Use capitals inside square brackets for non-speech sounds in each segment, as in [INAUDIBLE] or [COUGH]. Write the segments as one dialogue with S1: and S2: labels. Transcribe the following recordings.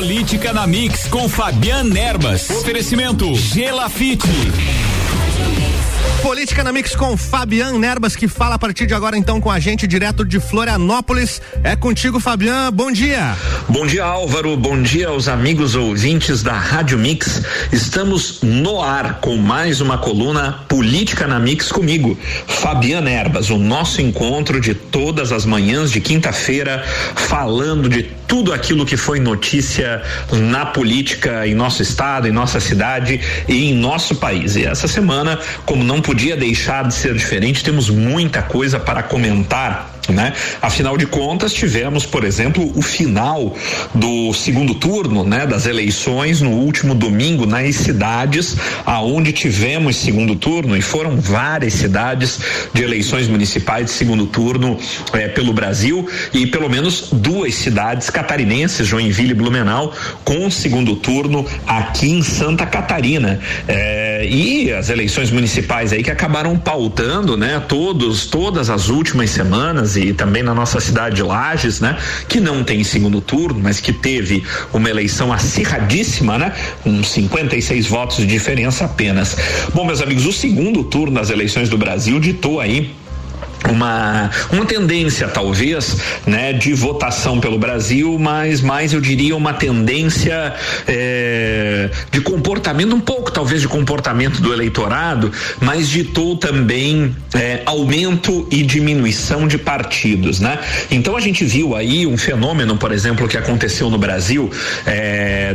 S1: Política na Mix com Fabian Erbas. Oferecimento Gelafite.
S2: Política na Mix com Fabian Nerbas, que fala a partir de agora então com a gente direto de Florianópolis. É contigo, Fabian. Bom dia.
S3: Bom dia, Álvaro. Bom dia aos amigos ouvintes da Rádio Mix. Estamos no ar com mais uma coluna Política na Mix comigo, Fabian Nerbas. O nosso encontro de todas as manhãs de quinta-feira, falando de tudo aquilo que foi notícia na política em nosso estado, em nossa cidade e em nosso país. E essa semana, como não podia deixar de ser diferente, temos muita coisa para comentar né? Afinal de contas, tivemos, por exemplo, o final do segundo turno, né, das eleições no último domingo nas cidades aonde tivemos segundo turno e foram várias cidades de eleições municipais de segundo turno eh, pelo Brasil e pelo menos duas cidades catarinenses, Joinville e Blumenau, com segundo turno aqui em Santa Catarina. Eh, e as eleições municipais aí que acabaram pautando, né, todos, todas as últimas semanas e também na nossa cidade de Lages, né? Que não tem segundo turno, mas que teve uma eleição acirradíssima, né? Com 56 votos de diferença apenas. Bom, meus amigos, o segundo turno das eleições do Brasil ditou aí uma, uma tendência talvez né de votação pelo Brasil mas mais eu diria uma tendência é, de comportamento um pouco talvez de comportamento do eleitorado mas ditou também é, aumento e diminuição de partidos né? Então a gente viu aí um fenômeno por exemplo que aconteceu no Brasil é,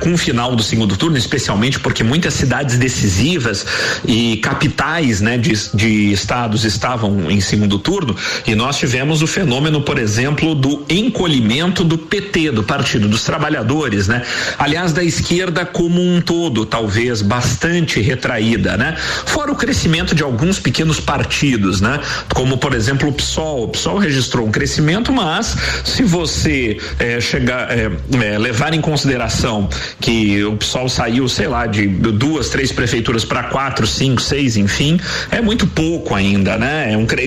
S3: com o final do segundo turno especialmente porque muitas cidades decisivas e capitais né de, de estados estavam em segundo turno e nós tivemos o fenômeno, por exemplo, do encolhimento do PT, do Partido dos Trabalhadores, né? Aliás, da esquerda como um todo, talvez bastante retraída, né? Fora o crescimento de alguns pequenos partidos, né? Como, por exemplo, o PSOL. O PSOL registrou um crescimento, mas se você eh, chegar, eh, eh, levar em consideração que o PSOL saiu, sei lá, de duas, três prefeituras para quatro, cinco, seis, enfim, é muito pouco ainda, né? É um crescimento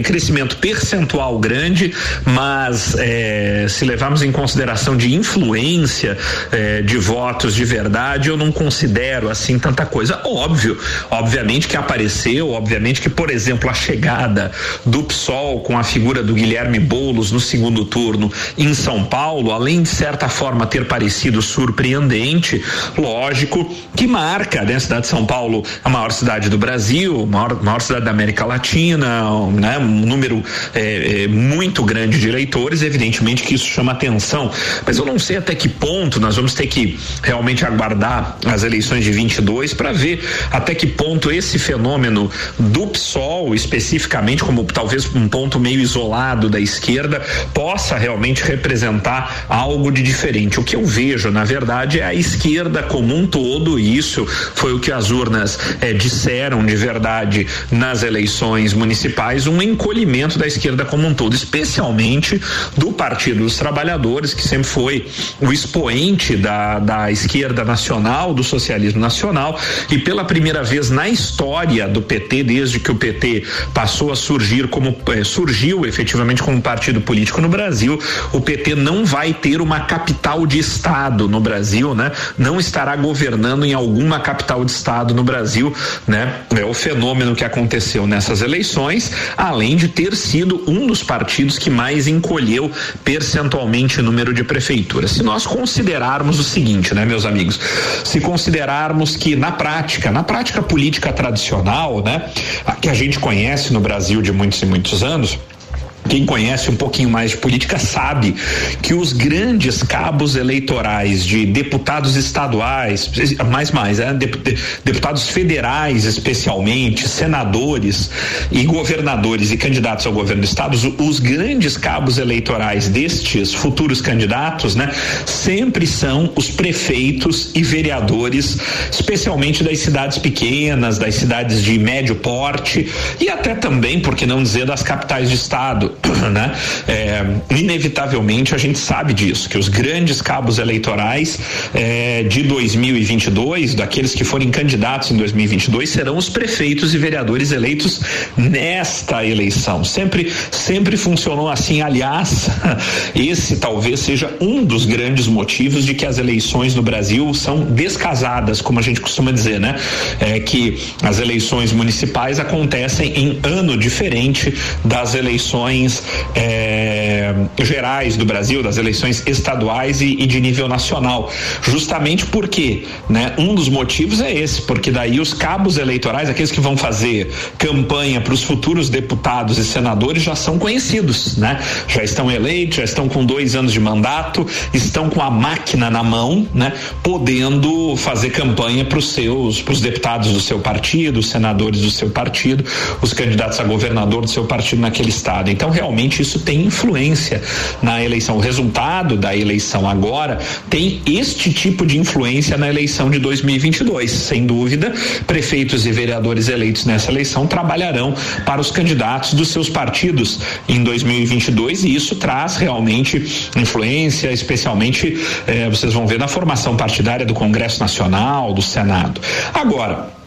S3: percentual grande, mas é, se levarmos em consideração de influência é, de votos de verdade, eu não considero assim tanta coisa. Óbvio, obviamente que apareceu, obviamente que, por exemplo, a chegada do PSOL com a figura do Guilherme Boulos no segundo turno em São Paulo, além de certa forma ter parecido surpreendente, lógico que marca, né? A cidade de São Paulo, a maior cidade do Brasil, maior, maior cidade da América Latina, né? Um número é, é, muito grande de eleitores, evidentemente que isso chama atenção. Mas eu não sei até que ponto nós vamos ter que realmente aguardar as eleições de 22 para ver até que ponto esse fenômeno do PSOL, especificamente, como talvez um ponto meio isolado da esquerda, possa realmente representar algo de diferente. O que eu vejo, na verdade, é a esquerda como um todo, e isso foi o que as urnas é, disseram de verdade nas eleições municipais, um encolhimento da esquerda como um todo, especialmente do Partido dos Trabalhadores, que sempre foi o expoente da, da esquerda nacional, do socialismo nacional, e pela primeira vez na história do PT, desde que o PT passou a surgir como eh, surgiu efetivamente como partido político no Brasil, o PT não vai ter uma capital de estado no Brasil, né? Não estará governando em alguma capital de estado no Brasil, né? É o fenômeno que aconteceu nessas eleições, além de ter sido um dos partidos que mais encolheu percentualmente o número de prefeituras. Se nós considerarmos o seguinte, né, meus amigos, se considerarmos que na prática, na prática política tradicional, né, que a gente conhece no Brasil de muitos e muitos anos, quem conhece um pouquinho mais de política sabe que os grandes cabos eleitorais de deputados estaduais, mais mais, é, deputados federais especialmente, senadores e governadores e candidatos ao governo do estado, os grandes cabos eleitorais destes futuros candidatos, né, sempre são os prefeitos e vereadores, especialmente das cidades pequenas, das cidades de médio porte e até também, por que não dizer, das capitais de estado [COUGHS] né? É, inevitavelmente a gente sabe disso, que os grandes cabos eleitorais é, de 2022, daqueles que forem candidatos em 2022, serão os prefeitos e vereadores eleitos nesta eleição. Sempre, sempre funcionou assim. Aliás, [LAUGHS] esse talvez seja um dos grandes motivos de que as eleições no Brasil são descasadas, como a gente costuma dizer, né? É que as eleições municipais acontecem em ano diferente das eleições é, gerais do Brasil, das eleições estaduais e, e, de nível nacional. Justamente porque, né? Um dos motivos é esse, porque daí os cabos eleitorais, aqueles que vão fazer campanha para os futuros deputados e senadores já são conhecidos, né? Já estão eleitos, já estão com dois anos de mandato, estão com a máquina na mão, né? Podendo fazer campanha para os seus, para os deputados do seu partido, os senadores do seu partido, os candidatos a governador do seu partido naquele estado. Então, realmente isso tem influência na eleição. O resultado da eleição agora tem este tipo de influência na eleição de 2022. Sem dúvida, prefeitos e vereadores eleitos nessa eleição trabalharão para os candidatos dos seus partidos em 2022 e isso traz realmente influência, especialmente eh, vocês vão ver na formação partidária do Congresso Nacional, do Senado. Agora,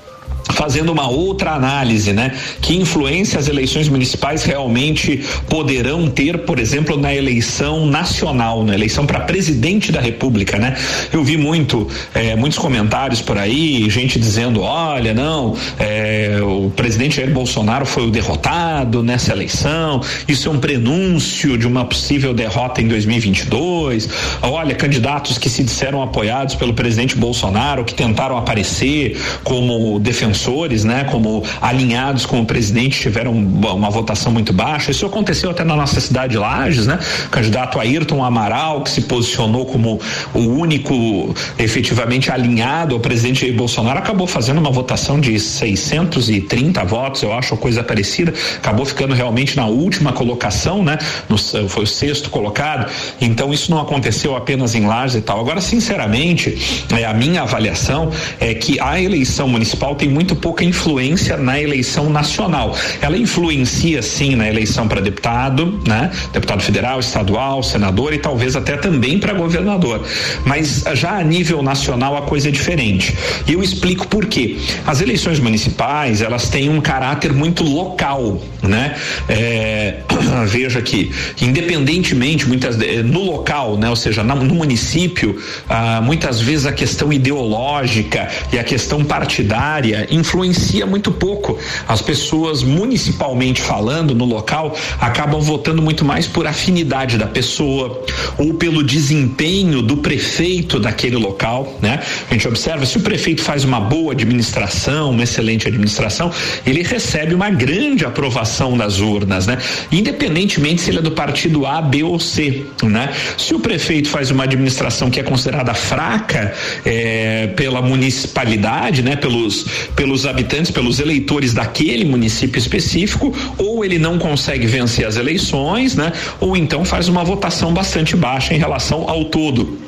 S3: fazendo uma outra análise, né? Que influência as eleições municipais realmente poderão ter, por exemplo, na eleição nacional, na eleição para presidente da República, né? Eu vi muito, é, muitos comentários por aí, gente dizendo, olha, não, é, o presidente Jair Bolsonaro foi o derrotado nessa eleição, isso é um prenúncio de uma possível derrota em 2022. Olha, candidatos que se disseram apoiados pelo presidente Bolsonaro, que tentaram aparecer como defensores defensores, né, como alinhados com o presidente, tiveram uma votação muito baixa. Isso aconteceu até na nossa cidade de Lages, né? O candidato Ayrton Amaral, que se posicionou como o único efetivamente alinhado ao presidente Jair Bolsonaro, acabou fazendo uma votação de 630 votos, eu acho, coisa parecida. Acabou ficando realmente na última colocação, né? No, foi o sexto colocado. Então isso não aconteceu apenas em Lages e tal. Agora, sinceramente, é, a minha avaliação é que a eleição municipal tem muito muito pouca influência na eleição nacional. Ela influencia sim na eleição para deputado, né? Deputado federal, estadual, senador e talvez até também para governador. Mas já a nível nacional a coisa é diferente. E eu explico por quê. As eleições municipais, elas têm um caráter muito local, né? É, [CLEARS THROAT] veja aqui, independentemente muitas no local, né? Ou seja, no município, ah, muitas vezes a questão ideológica e a questão partidária influencia muito pouco. As pessoas, municipalmente falando, no local, acabam votando muito mais por afinidade da pessoa ou pelo desempenho do prefeito daquele local, né? A gente observa se o prefeito faz uma boa administração, uma excelente administração, ele recebe uma grande aprovação das urnas, né? Independentemente se ele é do partido A, B ou C, né? Se o prefeito faz uma administração que é considerada fraca é, pela municipalidade, né? Pelos, pelos pelos habitantes, pelos eleitores daquele município específico, ou ele não consegue vencer as eleições, né? Ou então faz uma votação bastante baixa em relação ao todo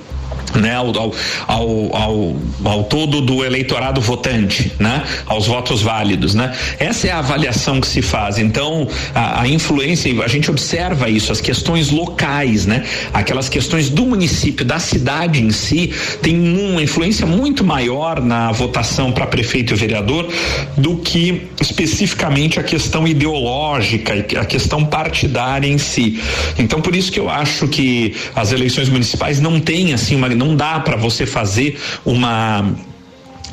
S3: né, ao, ao, ao, ao, todo do eleitorado votante, né, aos votos válidos, né. Essa é a avaliação que se faz. Então, a, a, influência, a gente observa isso, as questões locais, né, aquelas questões do município, da cidade em si, tem uma influência muito maior na votação para prefeito e vereador do que especificamente a questão ideológica, a questão partidária em si. Então, por isso que eu acho que as eleições municipais não têm assim uma não não dá para você fazer uma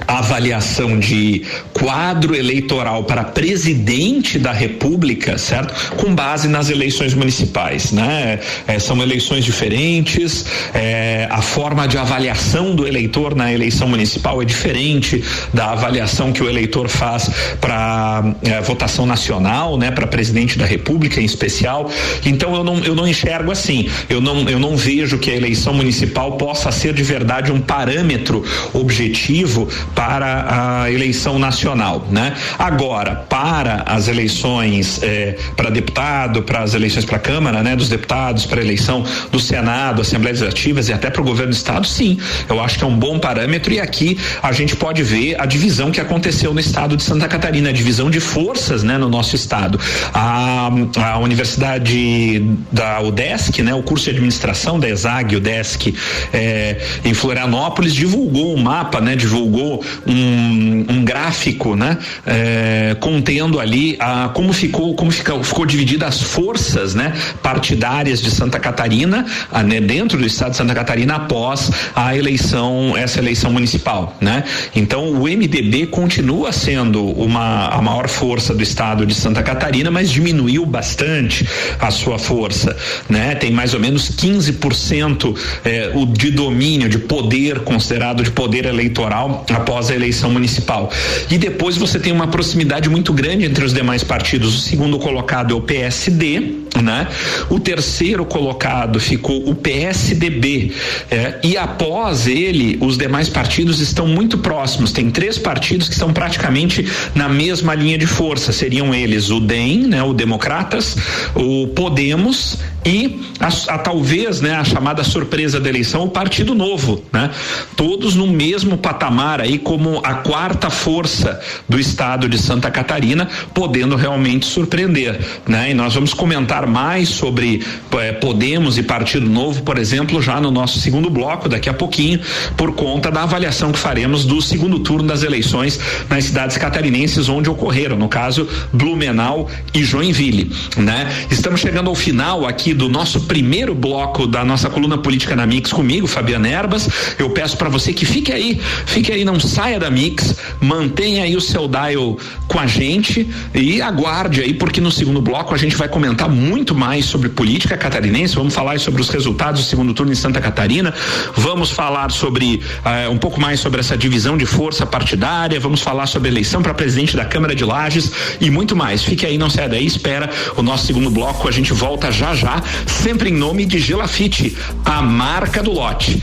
S3: avaliação de quadro eleitoral para presidente da República, certo? Com base nas eleições municipais, né? É, são eleições diferentes, é, a forma de avaliação do eleitor na eleição municipal é diferente da avaliação que o eleitor faz para é, votação nacional, né? Para presidente da República em especial. Então eu não, eu não enxergo assim. Eu não, eu não vejo que a eleição municipal possa ser de verdade um parâmetro objetivo para a eleição nacional, né? Agora, para as eleições eh, para deputado, para as eleições para a Câmara, né, dos deputados, para a eleição do Senado, Assembleias Legislativas e até para o governo do estado, sim, eu acho que é um bom parâmetro e aqui a gente pode ver a divisão que aconteceu no estado de Santa Catarina, a divisão de forças, né, no nosso estado. A, a Universidade da UDESC, né, o curso de administração da ESAG, UDESC, eh, em Florianópolis divulgou um mapa, né, divulgou um, um gráfico, né, eh, contendo ali a como ficou, como ficou, ficou dividida as forças, né, partidárias de Santa Catarina, a, né, dentro do estado de Santa Catarina após a eleição, essa eleição municipal, né? Então o MDB continua sendo uma a maior força do estado de Santa Catarina, mas diminuiu bastante a sua força, né? Tem mais ou menos 15% eh, o de domínio, de poder considerado de poder eleitoral após a eleição municipal. E depois você tem uma proximidade muito grande entre os demais partidos. O segundo colocado é o PSD, né? O terceiro colocado ficou o PSDB eh, e após ele os demais partidos estão muito próximos. Tem três partidos que estão praticamente na mesma linha de força. Seriam eles o DEM, né? O Democratas, o Podemos e a, a, talvez né a chamada surpresa da eleição o Partido Novo né todos no mesmo patamar aí como a quarta força do estado de Santa Catarina podendo realmente surpreender né e nós vamos comentar mais sobre eh, Podemos e Partido Novo por exemplo já no nosso segundo bloco daqui a pouquinho por conta da avaliação que faremos do segundo turno das eleições nas cidades catarinenses onde ocorreram no caso Blumenau e Joinville né estamos chegando ao final aqui do nosso primeiro bloco da nossa coluna política na Mix comigo, Fabiana Erbas. Eu peço para você que fique aí, fique aí, não saia da Mix, mantenha aí o seu dial com a gente e aguarde aí, porque no segundo bloco a gente vai comentar muito mais sobre política catarinense, vamos falar sobre os resultados do segundo turno em Santa Catarina, vamos falar sobre uh, um pouco mais sobre essa divisão de força partidária, vamos falar sobre eleição para presidente da Câmara de Lages e muito mais. Fique aí, não saia daí, espera o nosso segundo bloco, a gente volta já já sempre em nome de Gelafite, a marca do lote.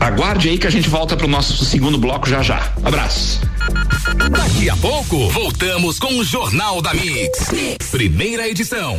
S3: Aguarde aí que a gente volta para o nosso segundo bloco já já. Abraço.
S1: Daqui a pouco, voltamos com o Jornal da mix. Primeira edição.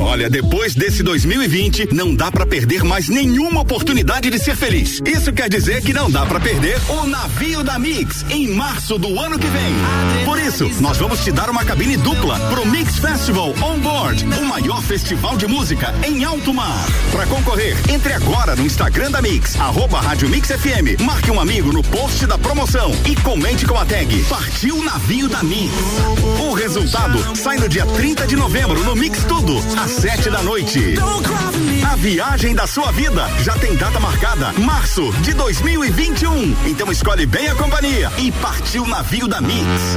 S1: Olha, depois desse 2020, não dá para perder mais nenhuma oportunidade de ser feliz. Isso quer dizer que não dá para perder o navio da Mix em março do ano que vem. Por isso, nós vamos te dar uma cabine dupla pro Mix Festival On Board, o maior festival de música em alto mar. Para concorrer, entre agora no Instagram da Mix, arroba Rádio Mix FM, marque um amigo no post da promoção e comente com a tag Partiu navio da Mix. O resultado sai no dia 30 de novembro no Mix Tudo, às sete da noite. A viagem da sua vida já tem data marcada, março de 2021. Então escolhe bem a companhia e partiu o navio da Mix.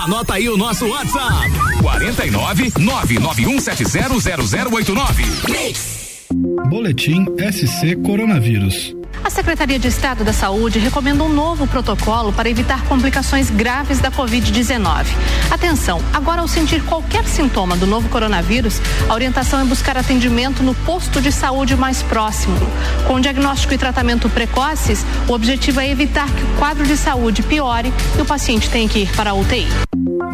S1: Anota aí o nosso WhatsApp: 49 991700089.
S4: Boletim SC Coronavírus.
S5: A Secretaria de Estado da Saúde recomenda um novo protocolo para evitar complicações graves da Covid-19. Atenção, agora ao sentir qualquer sintoma do novo coronavírus, a orientação é buscar atendimento no posto de saúde mais próximo. Com diagnóstico e tratamento precoces, o objetivo é evitar que o quadro de saúde piore e o paciente tenha que ir para a UTI.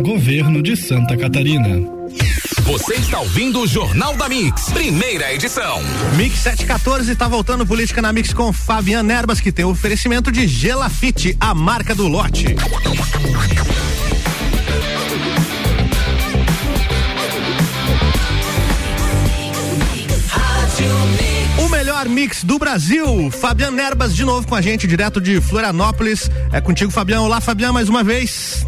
S4: Governo de Santa Catarina.
S1: Você está ouvindo o Jornal da Mix, primeira edição.
S2: Mix 714 está voltando política na Mix com Fabiana Erbas, que tem o oferecimento de Gelafite, a marca do lote. O melhor mix do Brasil. Fabiano Erbas de novo com a gente, direto de Florianópolis. É contigo, Fabiano. Olá, Fabiano, mais uma vez.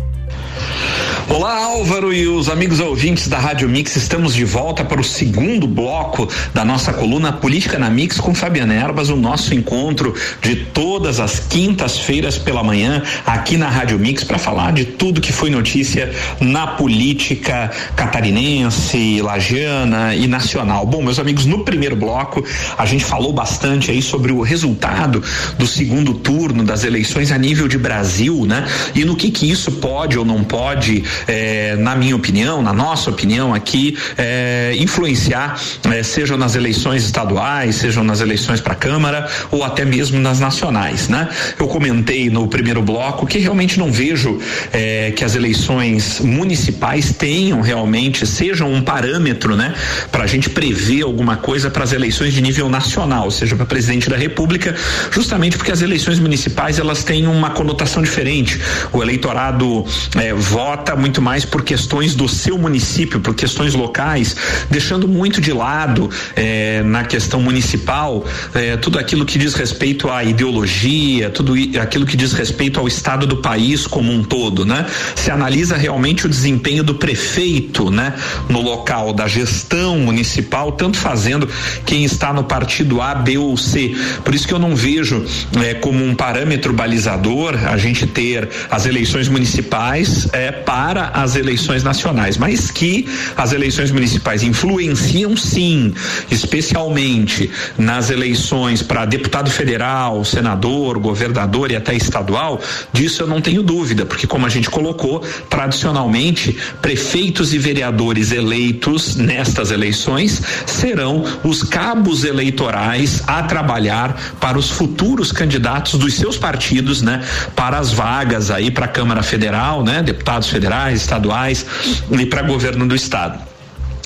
S3: Olá, Álvaro e os amigos ouvintes da Rádio Mix, estamos de volta para o segundo bloco da nossa coluna Política na Mix com Fabiana Erbas, o nosso encontro de todas as quintas-feiras pela manhã aqui na Rádio Mix para falar de tudo que foi notícia na política catarinense, lagiana e nacional. Bom, meus amigos, no primeiro bloco a gente falou bastante aí sobre o resultado do segundo turno das eleições a nível de Brasil, né? E no que que isso pode ou não pode é, na minha opinião, na nossa opinião aqui, é, influenciar, é, sejam nas eleições estaduais, sejam nas eleições para a Câmara ou até mesmo nas nacionais, né? Eu comentei no primeiro bloco que realmente não vejo é, que as eleições municipais tenham realmente, sejam um parâmetro, né? Para a gente prever alguma coisa para as eleições de nível nacional, seja para presidente da República, justamente porque as eleições municipais elas têm uma conotação diferente. O eleitorado é, vota muito muito mais por questões do seu município, por questões locais, deixando muito de lado eh, na questão municipal eh, tudo aquilo que diz respeito à ideologia, tudo aquilo que diz respeito ao estado do país como um todo, né? Se analisa realmente o desempenho do prefeito, né? No local da gestão municipal, tanto fazendo quem está no partido A, B ou C. Por isso que eu não vejo eh, como um parâmetro balizador a gente ter as eleições municipais para para as eleições nacionais, mas que as eleições municipais influenciam sim, especialmente nas eleições para deputado federal, senador, governador e até estadual, disso eu não tenho dúvida, porque como a gente colocou, tradicionalmente prefeitos e vereadores eleitos nestas eleições serão os cabos eleitorais a trabalhar para os futuros candidatos dos seus partidos, né, para as vagas aí para a Câmara Federal, né, deputados federais estaduais e para governo do estado.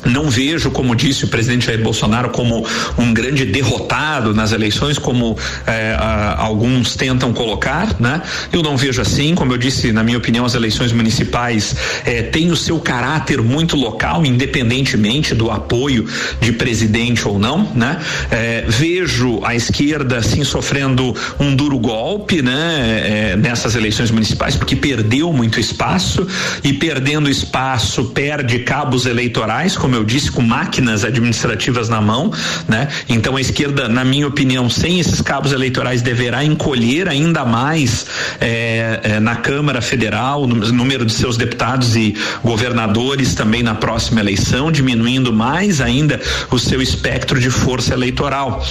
S3: Não vejo, como disse o presidente Jair Bolsonaro, como um grande derrotado nas eleições, como eh, alguns tentam colocar, né? Eu não vejo assim, como eu disse, na minha opinião, as eleições municipais eh, têm o seu caráter muito local, independentemente do apoio de presidente ou não, né? Eh, vejo a esquerda sim sofrendo um duro golpe, né? nessas eleições municipais, porque perdeu muito espaço e perdendo espaço perde cabos eleitorais, como como eu disse, com máquinas administrativas na mão, né? Então a esquerda, na minha opinião, sem esses cabos eleitorais deverá encolher ainda mais é, é, na Câmara Federal o número de seus deputados e governadores também na próxima eleição, diminuindo mais ainda o seu espectro de força eleitoral.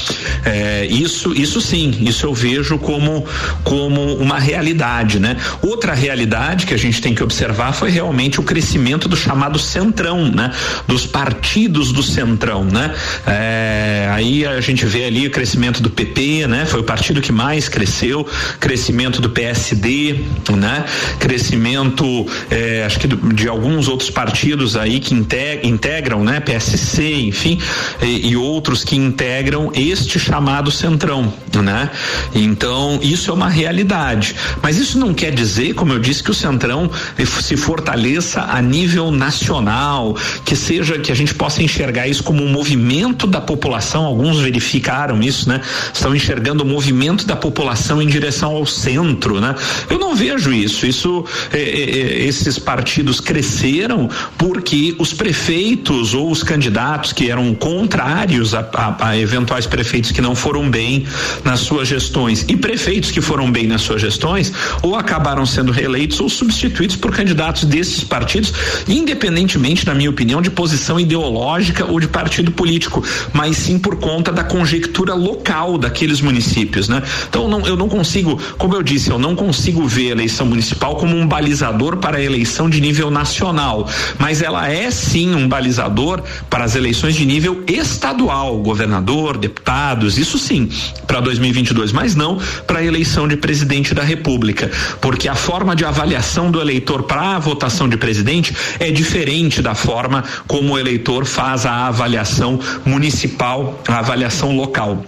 S3: É, isso, isso sim, isso eu vejo como como uma realidade, né? Outra realidade que a gente tem que observar foi realmente o crescimento do chamado centrão, né? Dos partidos do Centrão, né? É, aí a gente vê ali o crescimento do PP, né? Foi o partido que mais cresceu, crescimento do PSD, né? Crescimento, é, acho que do, de alguns outros partidos aí que integram, né? PSC, enfim, e, e outros que integram este chamado Centrão, né? Então, isso é uma realidade. Mas isso não quer dizer, como eu disse, que o Centrão se fortaleça a nível nacional, que seja que a gente possa enxergar isso como um movimento da população, alguns verificaram isso, né? Estão enxergando o movimento da população em direção ao centro, né? Eu não vejo isso. Isso, é, é, é, esses partidos cresceram porque os prefeitos ou os candidatos que eram contrários a, a, a eventuais prefeitos que não foram bem nas suas gestões e prefeitos que foram bem nas suas gestões ou acabaram sendo reeleitos ou substituídos por candidatos desses partidos, independentemente, na minha opinião, de posição ideológica ou de partido político, mas sim por conta da conjectura local daqueles municípios, né? Então não, eu não consigo, como eu disse, eu não consigo ver a eleição municipal como um balizador para a eleição de nível nacional, mas ela é sim um balizador para as eleições de nível estadual, governador, deputados, isso sim, para 2022, mas não para a eleição de presidente da República, porque a forma de avaliação do eleitor para a votação de presidente é diferente da forma como eleitor faz a avaliação municipal, a avaliação local.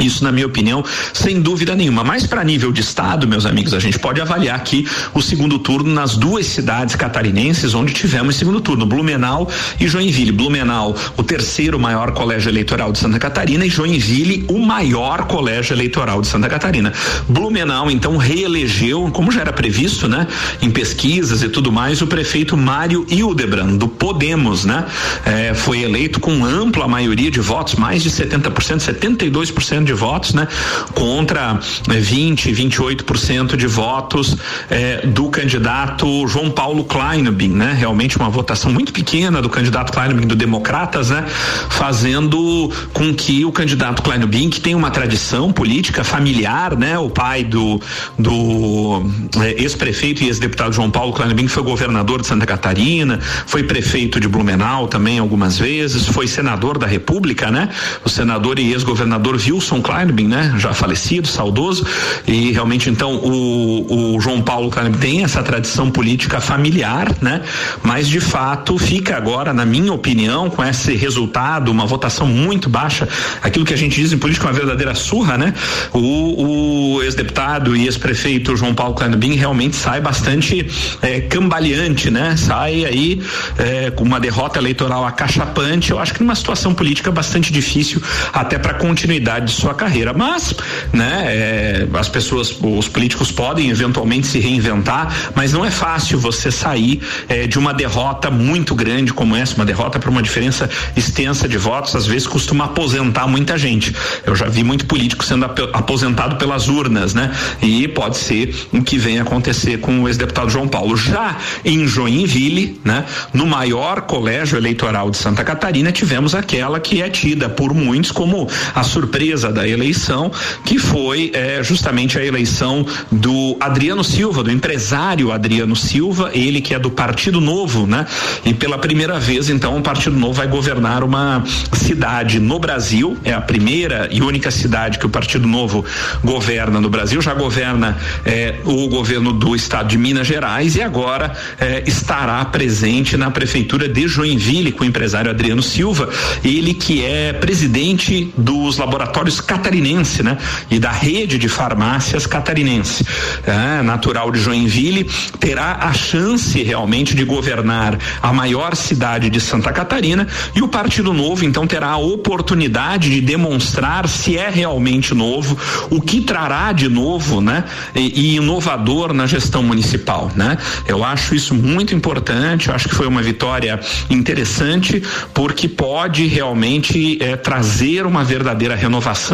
S3: Isso, na minha opinião, sem dúvida nenhuma. Mas para nível de estado, meus amigos, a gente pode avaliar aqui o segundo turno nas duas cidades catarinenses onde tivemos segundo turno, Blumenau e Joinville. Blumenau, o terceiro maior colégio eleitoral de Santa Catarina e Joinville, o maior colégio eleitoral de Santa Catarina. Blumenau, então, reelegeu, como já era previsto, né, em pesquisas e tudo mais, o prefeito Mário Hildebrand, do Podemos, né? É, foi eleito com ampla maioria de votos, mais de 70%, 72% de votos, né? Contra né, 20, 28% de votos eh, do candidato João Paulo Kleinobin, né? Realmente uma votação muito pequena do candidato Kleinobin do Democratas, né? Fazendo com que o candidato Kleinobin, que tem uma tradição política familiar, né? O pai do, do eh, ex-prefeito e ex-deputado João Paulo Kleinobin foi governador de Santa Catarina, foi prefeito de Blumenau também algumas vezes, foi senador da República, né? O senador e ex-governador Wilson Wilson Kleinbin, né? Já falecido, saudoso, e realmente então o, o João Paulo Kleinbin tem essa tradição política familiar, né? Mas de fato fica agora, na minha opinião, com esse resultado, uma votação muito baixa, aquilo que a gente diz em política uma verdadeira surra, né? O, o ex-deputado e ex-prefeito João Paulo Kleinbin realmente sai bastante é, cambaleante, né? Sai aí é, com uma derrota eleitoral acachapante, eu acho que numa situação política bastante difícil até para continuidade de sua carreira. Mas, né, é, as pessoas, os políticos podem eventualmente se reinventar, mas não é fácil você sair é, de uma derrota muito grande como essa, uma derrota para uma diferença extensa de votos, às vezes costuma aposentar muita gente. Eu já vi muito político sendo aposentado pelas urnas, né? E pode ser o que vem acontecer com o ex-deputado João Paulo. Já em Joinville, né, no maior colégio eleitoral de Santa Catarina, tivemos aquela que é tida por muitos como a surpresa da eleição, que foi é, justamente a eleição do Adriano Silva, do empresário Adriano Silva, ele que é do Partido Novo, né? E pela primeira vez, então, o Partido Novo vai governar uma cidade no Brasil, é a primeira e única cidade que o Partido Novo governa no Brasil, já governa é, o governo do estado de Minas Gerais e agora é, estará presente na prefeitura de Joinville com o empresário Adriano Silva, ele que é presidente dos laboratórios catarinense, né? E da rede de farmácias catarinense, é, natural de Joinville, terá a chance realmente de governar a maior cidade de Santa Catarina e o Partido Novo então terá a oportunidade de demonstrar se é realmente novo, o que trará de novo, né? E, e inovador na gestão municipal, né? Eu acho isso muito importante, eu acho que foi uma vitória interessante porque pode realmente é, trazer uma verdadeira renovação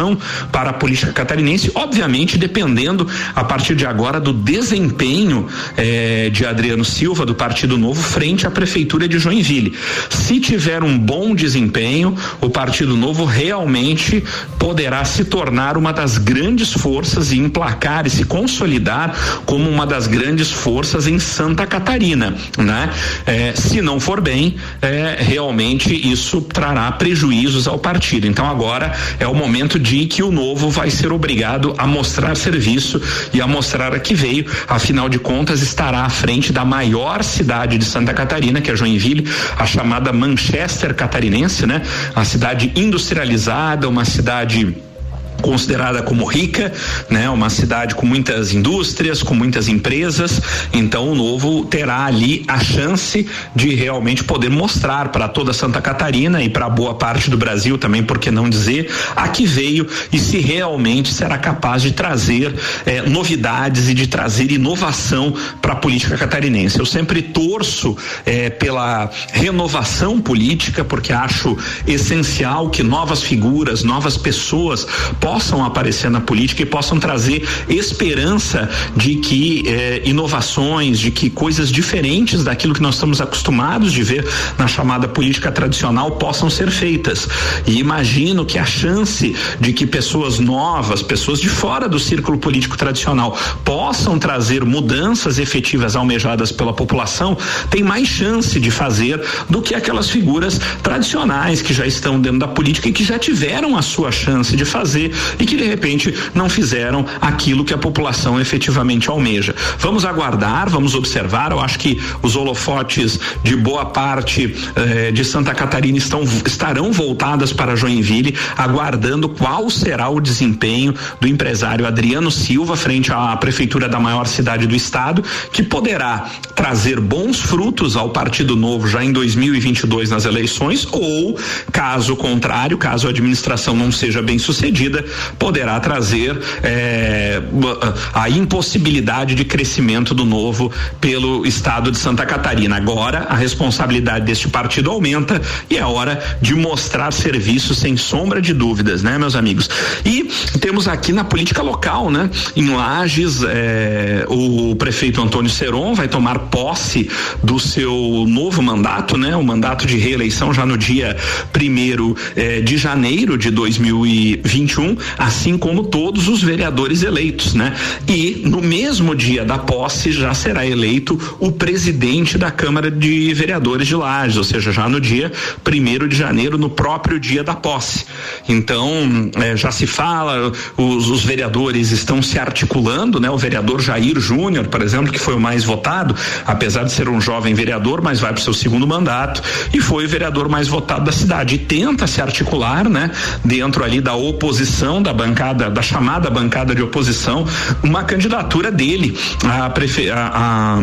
S3: para a política catarinense, obviamente dependendo a partir de agora do desempenho eh, de Adriano Silva do Partido Novo frente à prefeitura de Joinville. Se tiver um bom desempenho, o Partido Novo realmente poderá se tornar uma das grandes forças e emplacar e se consolidar como uma das grandes forças em Santa Catarina, né? Eh, se não for bem, eh, realmente isso trará prejuízos ao partido. Então agora é o momento de que o novo vai ser obrigado a mostrar serviço e a mostrar a que veio. Afinal de contas, estará à frente da maior cidade de Santa Catarina, que é Joinville, a chamada Manchester catarinense, né? A cidade industrializada, uma cidade considerada como rica, né? Uma cidade com muitas indústrias, com muitas empresas. Então o novo terá ali a chance de realmente poder mostrar para toda Santa Catarina e para boa parte do Brasil também, por que não dizer, a que veio e se realmente será capaz de trazer eh, novidades e de trazer inovação para a política catarinense. Eu sempre torço eh, pela renovação política, porque acho essencial que novas figuras, novas pessoas possam aparecer na política e possam trazer esperança de que eh, inovações, de que coisas diferentes daquilo que nós estamos acostumados de ver na chamada política tradicional possam ser feitas. E imagino que a chance de que pessoas novas, pessoas de fora do círculo político tradicional, possam trazer mudanças efetivas almejadas pela população, tem mais chance de fazer do que aquelas figuras tradicionais que já estão dentro da política e que já tiveram a sua chance de fazer e que de repente não fizeram aquilo que a população efetivamente almeja. Vamos aguardar, vamos observar. Eu acho que os holofotes de boa parte eh, de Santa Catarina estão, estarão voltadas para Joinville, aguardando qual será o desempenho do empresário Adriano Silva frente à prefeitura da maior cidade do estado, que poderá trazer bons frutos ao Partido Novo já em 2022 nas eleições, ou, caso contrário, caso a administração não seja bem sucedida, poderá trazer eh, a impossibilidade de crescimento do Novo pelo estado de Santa Catarina. Agora, a responsabilidade deste partido aumenta e é hora de mostrar serviço sem sombra de dúvidas, né, meus amigos? E temos aqui na política local, né? Em Lages, eh, o prefeito Antônio Seron vai tomar posse do seu novo mandato, né? O mandato de reeleição já no dia primeiro eh, de janeiro de 2021, assim como todos os vereadores eleitos, né? E no mesmo dia da posse já será eleito o presidente da Câmara de Vereadores de Lages, ou seja, já no dia primeiro de janeiro, no próprio dia da posse. Então, eh, já se fala, os, os vereadores estão se articulando, né? O vereador Jair Júnior, por exemplo, que foi o mais votado, apesar de ser um jovem vereador, mas vai para o seu segundo mandato e foi o vereador mais votado da cidade e tenta se articular, né? Dentro ali da oposição, da bancada, da chamada bancada de oposição, uma candidatura dele a, a, a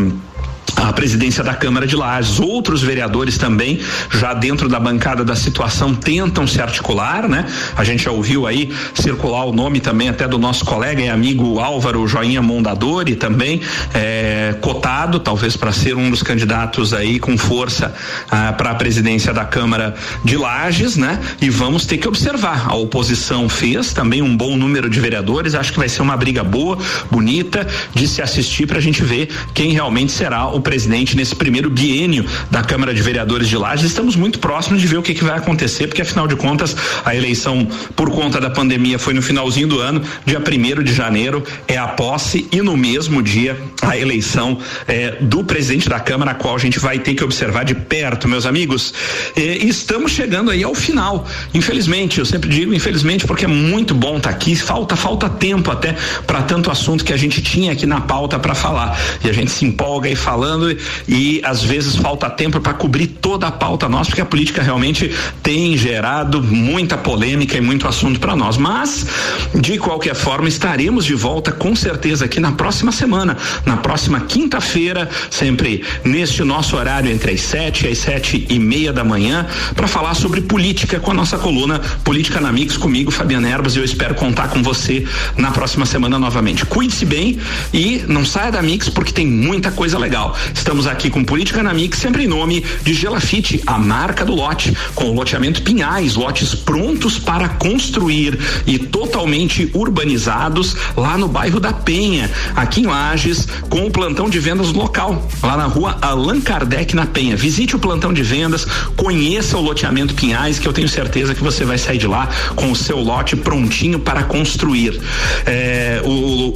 S3: a presidência da Câmara de Lages. Outros vereadores também, já dentro da bancada da situação, tentam se articular, né? A gente já ouviu aí circular o nome também até do nosso colega e amigo Álvaro Joinha Mondadori também, é, cotado, talvez para ser um dos candidatos aí com força ah, para a presidência da Câmara de Lages, né? E vamos ter que observar. A oposição fez também um bom número de vereadores, acho que vai ser uma briga boa, bonita, de se assistir para a gente ver quem realmente será o presidente nesse primeiro biênio da Câmara de Vereadores de Lages. Estamos muito próximos de ver o que, que vai acontecer, porque afinal de contas a eleição por conta da pandemia foi no finalzinho do ano, dia primeiro de janeiro é a posse e no mesmo dia a eleição é, do presidente da Câmara, a qual a gente vai ter que observar de perto, meus amigos. E estamos chegando aí ao final. Infelizmente, eu sempre digo infelizmente porque é muito bom estar tá aqui. Falta falta tempo até para tanto assunto que a gente tinha aqui na pauta para falar e a gente se empolga e falando falando e às vezes falta tempo para cobrir toda a pauta nossa, porque a política realmente tem gerado muita polêmica e muito assunto para nós. Mas, de qualquer forma, estaremos de volta com certeza aqui na próxima semana, na próxima quinta-feira, sempre neste nosso horário entre as sete e as sete e meia da manhã, para falar sobre política com a nossa coluna Política na Mix comigo, Fabiana Erbas, e eu espero contar com você na próxima semana novamente. Cuide-se bem e não saia da Mix porque tem muita coisa legal. Estamos aqui com Política na Mix, sempre em nome de Gelafite, a marca do lote, com o loteamento Pinhais, lotes prontos para construir e totalmente urbanizados lá no bairro da Penha, aqui em Lages, com o plantão de vendas local, lá na rua Allan Kardec na Penha. Visite o plantão de vendas, conheça o loteamento Pinhais, que eu tenho certeza que você vai sair de lá com o seu lote prontinho para construir. É,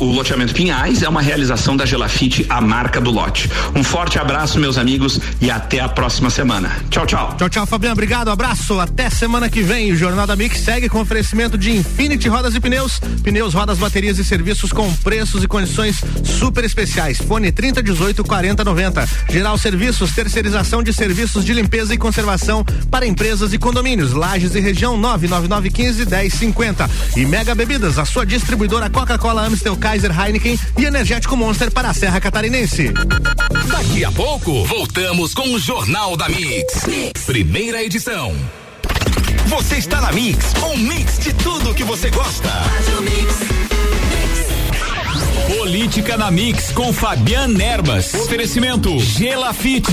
S3: o, loteamento Pinhais é uma realização da Gelafite, a marca do lote. Um forte abraço, meus amigos, e até a próxima semana. Tchau, tchau.
S2: Tchau, tchau, Fabiano. Obrigado, abraço. Até semana que vem. O Jornal da Mix segue com oferecimento de Infinity Rodas e Pneus. Pneus, rodas, baterias e serviços com preços e condições super especiais. Fone 30 18 40 90. Geral Serviços, terceirização de serviços de limpeza e conservação para empresas e condomínios. Lages e região 99915 1050. E Mega Bebidas, a sua distribuidora Coca-Cola, Amstel, Kaiser, Heineken e Energético Monster para a Serra Catarinense.
S1: Daqui a pouco, voltamos com o Jornal da mix. mix. Primeira edição. Você está na Mix, um mix de tudo que você gosta.
S6: Política na Mix com Fabian Erbas. Oferecimento Gelafite.